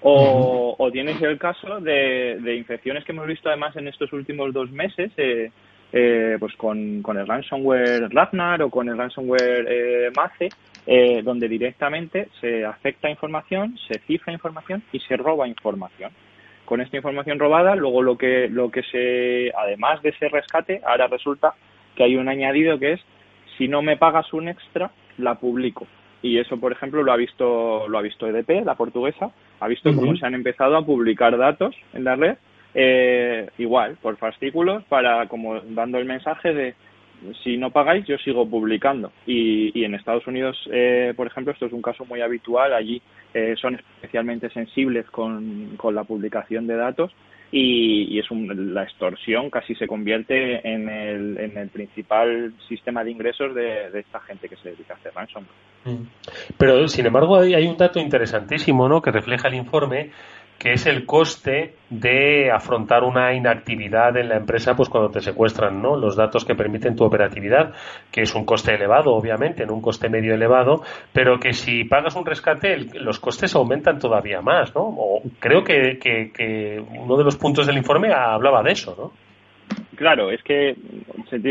O, o tienes el caso de, de, infecciones que hemos visto además en estos últimos dos meses, eh, eh, pues con, con, el ransomware Ragnar o con el ransomware eh, Mace, eh, donde directamente se afecta información, se cifra información y se roba información. Con esta información robada, luego lo que, lo que se, además de ese rescate, ahora resulta que hay un añadido que es, si no me pagas un extra, la publico y eso por ejemplo lo ha visto lo ha visto EDP la portuguesa ha visto cómo se han empezado a publicar datos en la red eh, igual por fascículos para como dando el mensaje de si no pagáis yo sigo publicando y, y en Estados Unidos eh, por ejemplo esto es un caso muy habitual allí eh, son especialmente sensibles con, con la publicación de datos y, es la extorsión casi se convierte en el, en el principal sistema de ingresos de, esta gente que se dedica a hacer ransomware. Mm. Pero, sin embargo, hay, hay un dato interesantísimo ¿no? que refleja el informe que es el coste de afrontar una inactividad en la empresa pues cuando te secuestran ¿no? los datos que permiten tu operatividad, que es un coste elevado, obviamente, en un coste medio elevado, pero que si pagas un rescate los costes aumentan todavía más. ¿no? O creo que, uno de los puntos del informe hablaba de eso. ¿no? Claro, es que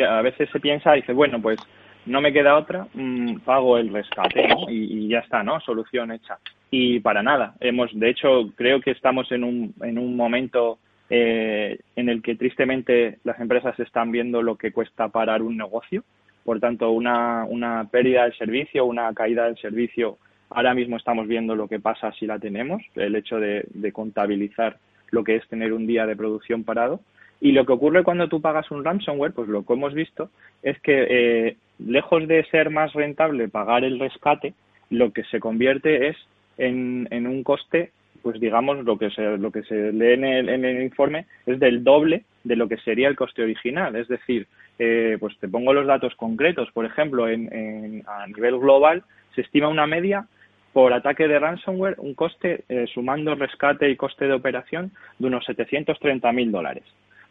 a veces se piensa, dice, bueno, pues no me queda otra, mm, pago el rescate ¿no? y, y ya está, ¿no? Solución hecha y para nada. Hemos, de hecho, creo que estamos en un, en un momento eh, en el que tristemente las empresas están viendo lo que cuesta parar un negocio. Por tanto, una, una pérdida del servicio, una caída del servicio, ahora mismo estamos viendo lo que pasa si la tenemos, el hecho de, de contabilizar lo que es tener un día de producción parado. Y lo que ocurre cuando tú pagas un ransomware, pues lo que hemos visto es que eh, lejos de ser más rentable pagar el rescate, lo que se convierte es en, en un coste, pues digamos, lo que se, lo que se lee en el, en el informe es del doble de lo que sería el coste original. Es decir, eh, pues te pongo los datos concretos. Por ejemplo, en, en, a nivel global se estima una media por ataque de ransomware un coste, eh, sumando rescate y coste de operación, de unos 730.000 dólares.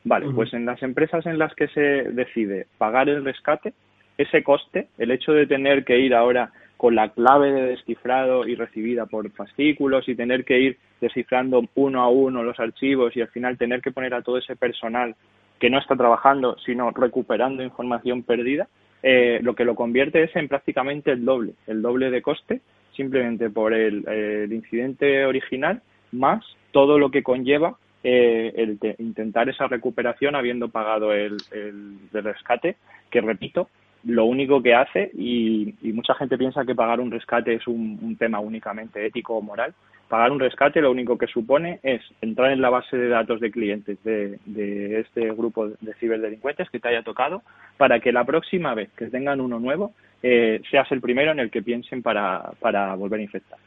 Vale, pues en las empresas en las que se decide pagar el rescate, ese coste, el hecho de tener que ir ahora con la clave de descifrado y recibida por fascículos y tener que ir descifrando uno a uno los archivos y al final tener que poner a todo ese personal que no está trabajando sino recuperando información perdida, eh, lo que lo convierte es en prácticamente el doble, el doble de coste simplemente por el, incidente original más todo lo que conlleva eh, el intentar esa recuperación habiendo pagado el, el, el rescate, que repito, lo único que hace, y, mucha gente piensa que pagar un rescate es un, tema únicamente ético o moral, pagar un rescate lo único que supone es entrar en la base de datos de clientes de, de este grupo de ciberdelincuentes que te haya tocado para que la próxima vez que tengan uno nuevo eh, seas el primero en el que piensen para, para volver a infectar.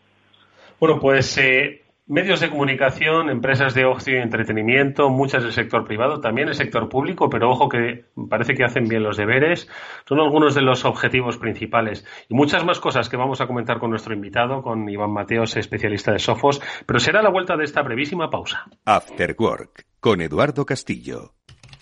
Bueno, pues eh, Medios de comunicación, empresas de ocio y entretenimiento, muchas del sector privado, también el sector público, pero ojo que parece que hacen bien los deberes, son algunos de los objetivos principales. Y muchas más cosas que vamos a comentar con nuestro invitado, con Iván Mateos, especialista de Sofos, pero será la vuelta de esta brevísima pausa. After Work, con Eduardo Castillo.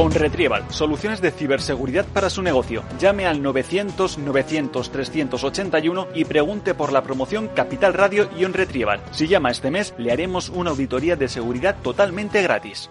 OnRetrieval, soluciones de ciberseguridad para su negocio. Llame al 900 900 381 y pregunte por la promoción Capital Radio y OnRetrieval. Si llama este mes, le haremos una auditoría de seguridad totalmente gratis.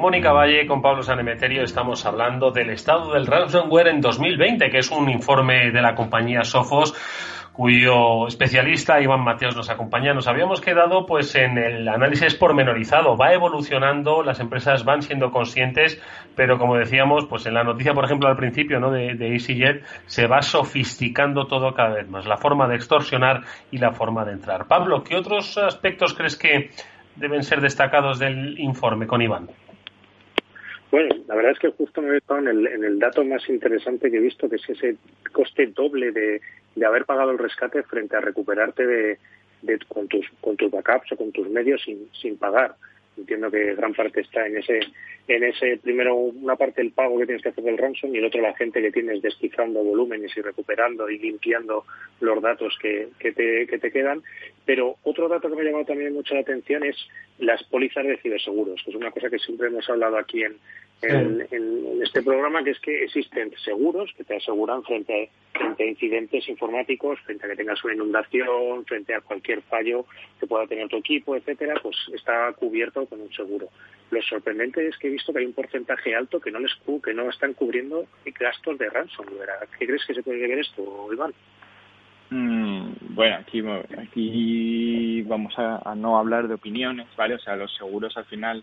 Mónica Valle, con Pablo Sanemeterio, estamos hablando del estado del ransomware en 2020, que es un informe de la compañía Sophos cuyo especialista Iván Mateos nos acompaña. Nos habíamos quedado pues en el análisis pormenorizado. Va evolucionando, las empresas van siendo conscientes, pero como decíamos, pues en la noticia, por ejemplo, al principio ¿no? de, de EasyJet, se va sofisticando todo cada vez más, la forma de extorsionar y la forma de entrar. Pablo, ¿qué otros aspectos crees que deben ser destacados del informe con Iván? Bueno, la verdad es que justo me he estado en el, en el dato más interesante que he visto, que es ese coste doble de, de haber pagado el rescate frente a recuperarte de, de, con, tus, con tus backups o con tus medios sin, sin pagar. Entiendo que gran parte está en ese, en ese primero una parte el pago que tienes que hacer del ransom y el otro la gente que tienes descifrando volúmenes y recuperando y limpiando los datos que, que, te, que te quedan. Pero otro dato que me ha llamado también mucho la atención es las pólizas de ciberseguros, que es una cosa que siempre hemos hablado aquí en, en, en, este programa, que es que existen seguros que te aseguran frente a, frente a incidentes informáticos, frente a que tengas una inundación, frente a cualquier fallo que pueda tener tu equipo, etcétera, pues está cubierto con un seguro. Lo sorprendente es que he visto que hay un porcentaje alto que no les que no están cubriendo gastos de ransomware. ¿Qué crees que se puede ver esto, Iván? Mm, bueno, aquí, aquí vamos a, a, no hablar de opiniones, ¿vale? O sea, los seguros al final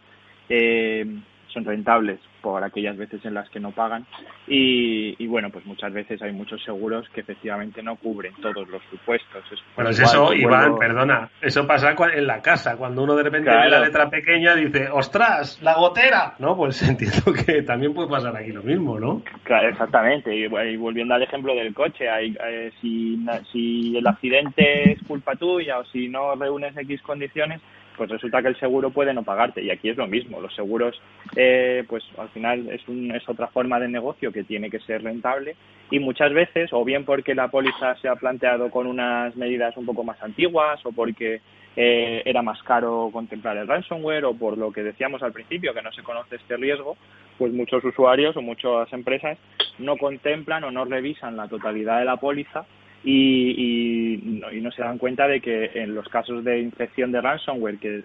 eh, son rentables por aquellas veces en las que no pagan. Y, y, bueno pues muchas veces hay muchos seguros que efectivamente no cubren todos los supuestos. Es bueno es eso Iván perdona eso pasa en la casa cuando uno de repente claro. ve la letra pequeña dice ostras la gotera no pues entiendo que también puede pasar aquí lo mismo no claro, exactamente. Y, y, volviendo al ejemplo del coche hay, eh, si, si el accidente es culpa tuya o si no reúnes x condiciones pues resulta que el seguro puede no pagarte y aquí es lo mismo los seguros eh, pues al final es, un, es otra forma de negocio que tiene que ser rentable y muchas veces o bien porque la póliza se ha planteado con unas medidas un poco más antiguas o porque eh, era más caro contemplar el ransomware o por lo que decíamos al principio que no se conoce este riesgo pues muchos usuarios o muchas empresas no contemplan o no revisan la totalidad de la póliza y, y, no, y, no, se dan cuenta de que en los casos de infección de ransomware, que,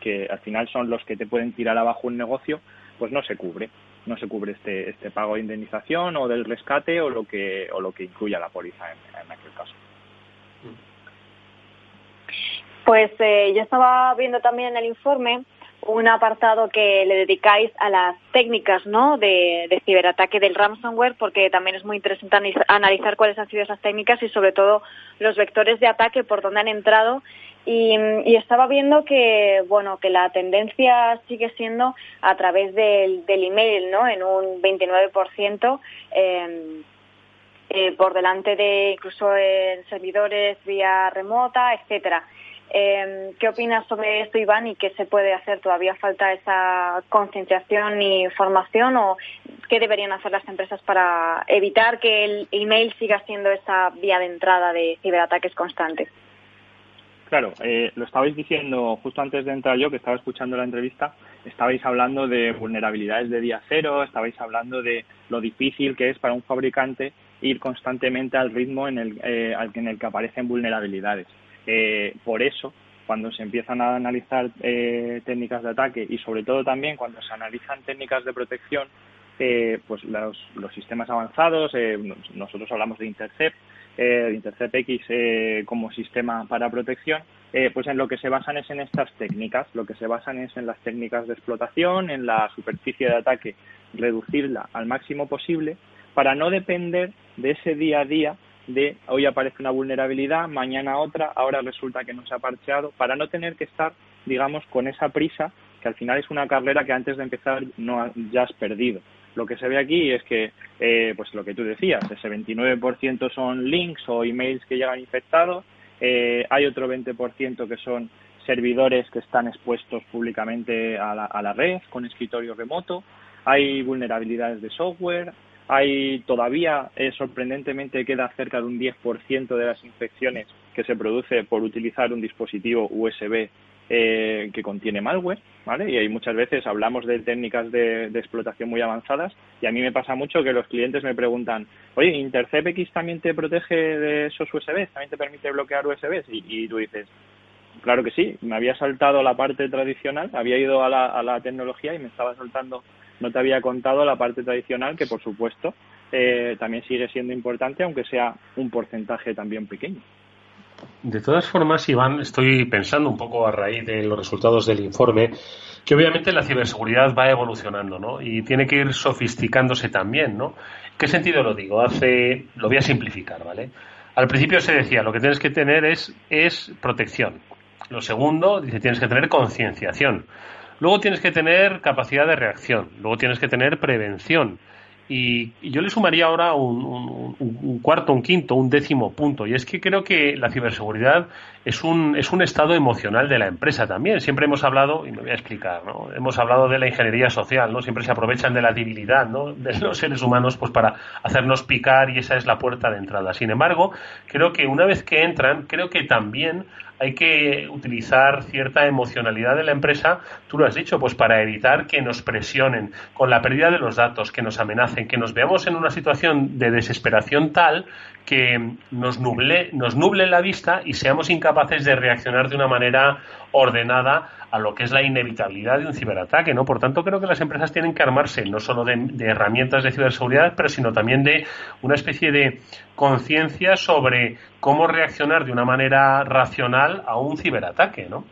que al final son los que te pueden tirar abajo un negocio, pues no se cubre. No se cubre este, este pago de indemnización o del rescate o lo que, o lo que incluya la póliza en, en aquel caso. Pues eh, yo estaba viendo también en el informe un apartado que le dedicáis a las técnicas ¿no? de, ciberataque del ransomware, porque también es muy interesante analizar cuáles han sido esas técnicas y sobre todo los vectores de ataque por donde han entrado. Y, y estaba viendo que bueno que la tendencia sigue siendo a través del, del email, ¿no? En un 29%. Eh, eh, por delante de incluso en servidores vía remota, etcétera. Eh, ¿Qué opinas sobre esto, Iván, y qué se puede hacer? ¿Todavía falta esa concienciación y formación o qué deberían hacer las empresas para evitar que el email siga siendo esa vía de entrada de ciberataques constantes? Claro, eh, lo estabais diciendo justo antes de entrar yo, que estaba escuchando la entrevista, estabais hablando de vulnerabilidades de día cero, estabais hablando de lo difícil que es para un fabricante ir constantemente al ritmo en el, eh, en el que aparecen vulnerabilidades. Eh, por eso, cuando se empiezan a analizar eh, técnicas de ataque y sobre todo también cuando se analizan técnicas de protección, eh, pues los, los, sistemas avanzados, eh, nosotros hablamos de Intercept, eh, Intercept X eh, como sistema para protección, pues en lo que se basan es en estas técnicas, lo que se basan es en las técnicas de explotación, en la superficie de ataque, reducirla al máximo posible para no depender de ese día a día de hoy aparece una vulnerabilidad, mañana otra, ahora resulta que no se ha parcheado, para no tener que estar, digamos, con esa prisa, que al final es una carrera que antes de empezar no ya has perdido. Lo que se ve aquí es que, eh, pues lo que tú decías, ese 29% son links o emails que llegan infectados, eh, hay otro 20% que son servidores que están expuestos públicamente a la, a la red con escritorio remoto, hay vulnerabilidades de software, hay todavía, eh, sorprendentemente, queda cerca de un 10% de las infecciones que se produce por utilizar un dispositivo USB eh, que contiene malware, ¿vale? Y hay muchas veces hablamos de técnicas de, explotación muy avanzadas y a mí me pasa mucho que los clientes me preguntan, oye, ¿Intercept X también te protege de esos USB? ¿También te permite bloquear USB? Y, y tú dices, claro que sí, me había saltado la parte tradicional, había ido a la, a la tecnología y me estaba saltando, no te había contado la parte tradicional que por supuesto eh, también sigue siendo importante, aunque sea un porcentaje también pequeño. De todas formas, Iván, estoy pensando un poco a raíz de los resultados del informe que obviamente la ciberseguridad va evolucionando, ¿no? Y tiene que ir sofisticándose también, ¿no? ¿Qué sentido lo digo? Hace, lo voy a simplificar, ¿vale? Al principio se decía, lo que tienes que tener es, es protección. Lo segundo, dice, tienes que tener concienciación. Luego tienes que tener capacidad de reacción. Luego tienes que tener prevención. Y, yo le sumaría ahora un, cuarto, un quinto, un décimo punto. Y es que creo que la ciberseguridad es un, es un estado emocional de la empresa también. Siempre hemos hablado, y me voy a explicar, ¿no? hemos hablado de la ingeniería social, ¿no? Siempre se aprovechan de la debilidad ¿no? de los seres humanos pues para hacernos picar y esa es la puerta de entrada. Sin embargo, creo que una vez que entran, creo que también hay que utilizar cierta emocionalidad de la empresa, tú lo has dicho, pues para evitar que nos presionen con la pérdida de los datos, que nos amenacen, que nos veamos en una situación de desesperación tal que nos nuble, nos nuble la vista y seamos incapaces de reaccionar de una manera ordenada a lo que es la inevitabilidad de un ciberataque, ¿no? Por tanto, creo que las empresas tienen que armarse no solo de, herramientas de ciberseguridad, pero sino también de una especie de conciencia sobre cómo reaccionar de una manera racional a un ciberataque, ¿no?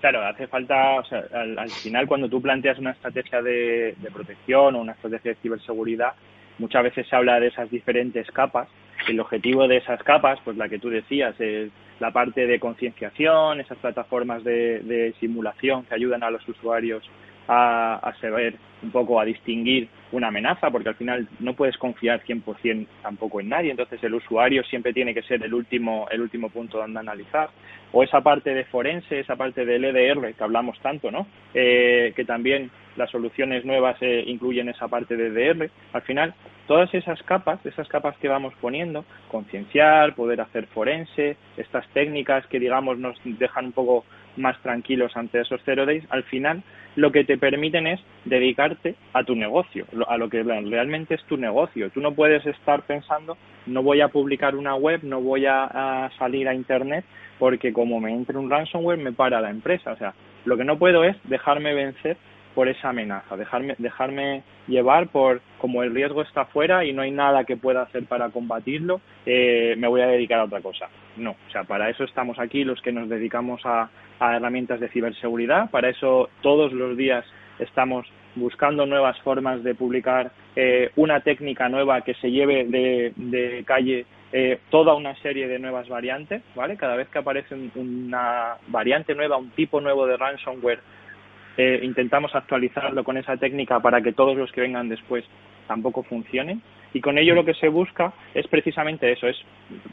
Claro, hace falta, o sea, al, final cuando tú planteas una estrategia de protección o una estrategia de ciberseguridad, muchas veces se habla de esas diferentes capas. El objetivo de esas capas, pues la que tú decías, es la parte de concienciación, esas plataformas de, simulación que ayudan a los usuarios a, a, saber un poco a distinguir una amenaza, porque al final no puedes confiar 100% tampoco en nadie, entonces el usuario siempre tiene que ser el último, el último punto donde analizar. O esa parte de forense, esa parte del EDR que hablamos tanto, ¿no? Eh, que también las soluciones nuevas eh, incluyen esa parte de EDR. Al final, todas esas capas, esas capas que vamos poniendo, concienciar, poder hacer forense, estas técnicas que digamos nos dejan un poco más tranquilos ante esos zero days, al final lo que te permiten es dedicarte a tu negocio, a lo que realmente es tu negocio. Tú no puedes estar pensando, no voy a publicar una web, no voy a, salir a Internet, porque como me entre un ransomware me para la empresa. O sea, lo que no puedo es dejarme vencer por esa amenaza, dejarme, dejarme llevar por como el riesgo está fuera y no hay nada que pueda hacer para combatirlo, eh, me voy a dedicar a otra cosa. No, o sea, para eso estamos aquí los que nos dedicamos a, herramientas de ciberseguridad, para eso todos los días estamos buscando nuevas formas de publicar eh, una técnica nueva que se lleve de, calle eh, toda una serie de nuevas variantes, ¿vale? Cada vez que aparece una variante nueva, un tipo nuevo de ransomware eh, intentamos actualizarlo con esa técnica para que todos los que vengan después tampoco funcionen. Y con ello lo que se busca es precisamente eso, es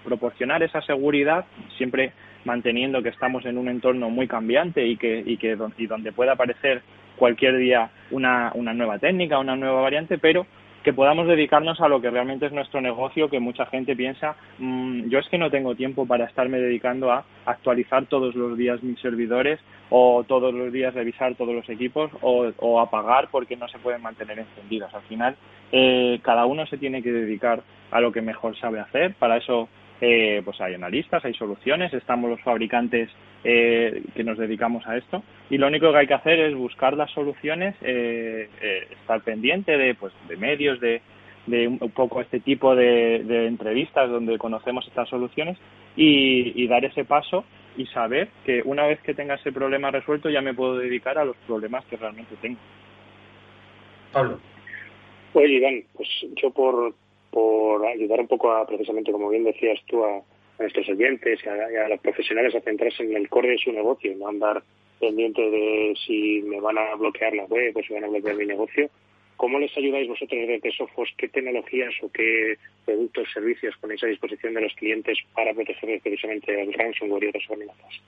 proporcionar esa seguridad, siempre manteniendo que estamos en un entorno muy cambiante y que, y que y donde pueda aparecer cualquier día una, una nueva técnica, una nueva variante, pero que podamos dedicarnos a lo que realmente es nuestro negocio, que mucha gente piensa, mm, yo es que no tengo tiempo para estarme dedicando a actualizar todos los días mis servidores o todos los días revisar todos los equipos o, apagar porque no se pueden mantener encendidos. Al final, eh, cada uno se tiene que dedicar a lo que mejor sabe hacer. Para eso eh, pues hay analistas, hay soluciones, estamos los fabricantes eh, que nos dedicamos a esto y lo único que hay que hacer es buscar las soluciones, eh, estar pendiente de, pues, de medios, de, de un poco este tipo de, entrevistas donde conocemos estas soluciones y, dar ese paso y saber que una vez que tenga ese problema resuelto ya me puedo dedicar a los problemas que realmente tengo. Pablo. Oye, Iván, pues yo por, por ayudar un poco a, precisamente, como bien decías tú, a, nuestros oyentes y a, los profesionales a centrarse en el core de su negocio y no andar pendiente de si me van a bloquear la web o si van a bloquear mi negocio. ¿Cómo les ayudáis vosotros desde Sofos? ¿Qué tecnologías o qué productos, servicios ponéis a disposición de los clientes para proteger precisamente el ransomware y otras amenazas?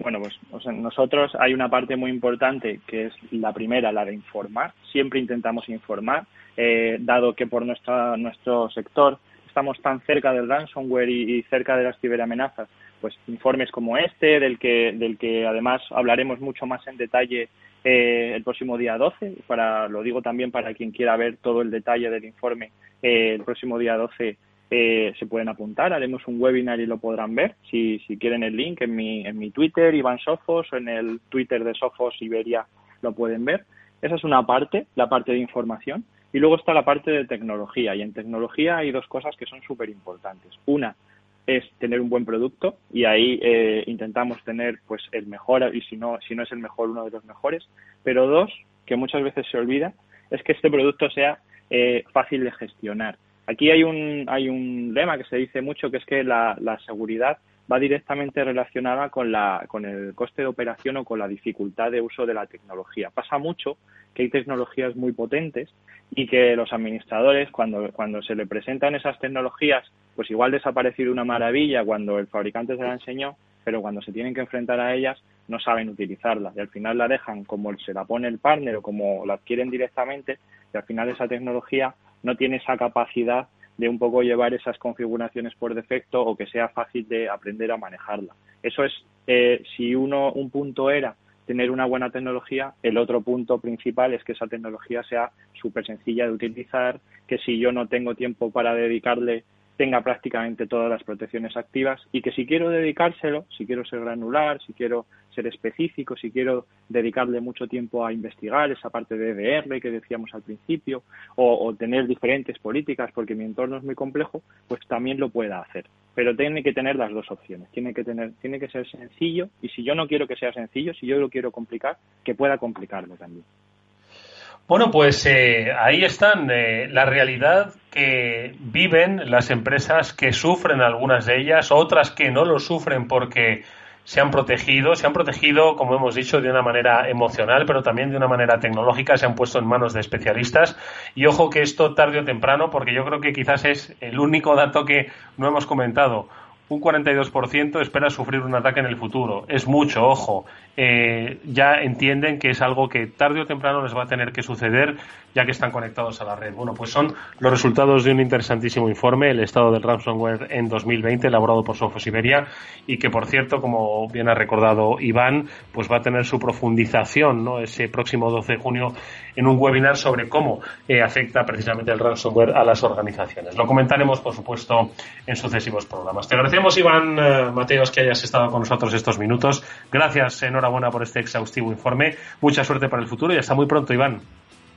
Bueno, pues nosotros hay una parte muy importante que es la primera, la de informar. Siempre intentamos informar, eh, dado que por nuestra, nuestro sector estamos tan cerca del ransomware y, cerca de las ciberamenazas, pues informes como este, del que, del que además hablaremos mucho más en detalle eh, el próximo día 12, para, lo digo también para quien quiera ver todo el detalle del informe, eh, el próximo día 12 eh, se pueden apuntar, haremos un webinar y lo podrán ver. Si, si quieren el link en mi, en mi Twitter, Iván Sofos, o en el Twitter de Sofos Iberia lo pueden ver. Esa es una parte, la parte de información. Y luego está la parte de tecnología. Y en tecnología hay dos cosas que son súper importantes. Una es tener un buen producto y ahí eh, intentamos tener pues el mejor y si no si no es el mejor uno de los mejores pero dos que muchas veces se olvida es que este producto sea eh, fácil de gestionar Aquí hay un, hay un lema que se dice mucho que es que la, la seguridad va directamente relacionada con, la, con el coste de operación o con la dificultad de uso de la tecnología. Pasa mucho que hay tecnologías muy potentes y que los administradores, cuando, cuando se le presentan esas tecnologías, pues igual desaparecido una maravilla cuando el fabricante se la enseñó, pero cuando se tienen que enfrentar a ellas no saben utilizarla y al final la dejan como se la pone el partner o como la adquieren directamente y al final esa tecnología no tiene esa capacidad de un poco llevar esas configuraciones por defecto o que sea fácil de aprender a manejarla. Eso es, eh, si uno, un punto era tener una buena tecnología, el otro punto principal es que esa tecnología sea súper sencilla de utilizar, que si yo no tengo tiempo para dedicarle tenga prácticamente todas las protecciones activas y que si quiero dedicárselo, si quiero ser granular, si quiero ser específico, si quiero dedicarle mucho tiempo a investigar esa parte de EDR que decíamos al principio, o, tener diferentes políticas porque mi entorno es muy complejo, pues también lo pueda hacer. Pero tiene que tener las dos opciones, tiene que tener, tiene que ser sencillo, y si yo no quiero que sea sencillo, si yo lo quiero complicar, que pueda complicarlo también. Bueno, pues eh, ahí están eh, la realidad que viven las empresas que sufren algunas de ellas, otras que no lo sufren porque se han protegido, se han protegido, como hemos dicho, de una manera emocional, pero también de una manera tecnológica, se han puesto en manos de especialistas. Y ojo que esto tarde o temprano, porque yo creo que quizás es el único dato que no hemos comentado un 42% espera sufrir un ataque en el futuro. Es mucho, ojo. Eh, ya entienden que es algo que tarde o temprano les va a tener que suceder ya que están conectados a la red. Bueno, pues son los resultados de un interesantísimo informe, el estado del ransomware en 2020, elaborado por Sofos Iberia, y que, por cierto, como bien ha recordado Iván, pues va a tener su profundización ¿no? ese próximo 12 de junio en un webinar sobre cómo eh, afecta precisamente el ransomware a las organizaciones. Lo comentaremos, por supuesto, en sucesivos programas. Te agradecemos, Iván eh, Mateos, que hayas estado con nosotros estos minutos. Gracias, enhorabuena por este exhaustivo informe. Mucha suerte para el futuro y hasta muy pronto, Iván.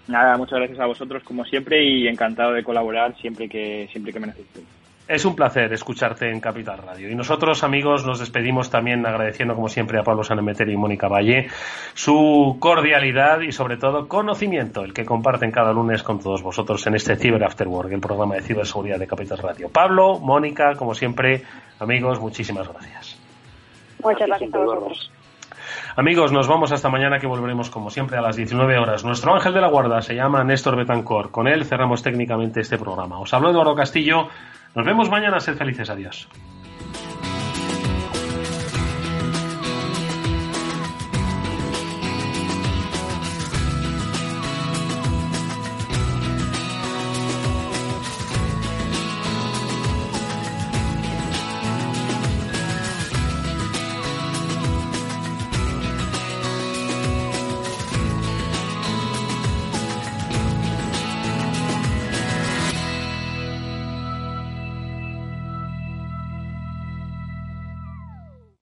Nada, muchas gracias a vosotros como siempre y encantado de colaborar siempre que siempre que me necesitéis. Es un placer escucharte en Capital Radio. Y nosotros, amigos, nos despedimos también agradeciendo, como siempre, a Pablo Sanemeter y Mónica Valle su cordialidad y, sobre todo, conocimiento, el que comparten cada lunes con todos vosotros en este Cyber After Work, el programa de ciberseguridad de Capital Radio. Pablo, Mónica, como siempre, amigos, muchísimas gracias. Muchas gracias a vosotros. Amigos, nos vamos hasta mañana que volveremos como siempre a las 19 horas. Nuestro ángel de la guarda se llama Néstor Betancor. Con él cerramos técnicamente este programa. Os hablo Eduardo Castillo. Nos vemos mañana. Sed felices. Adiós.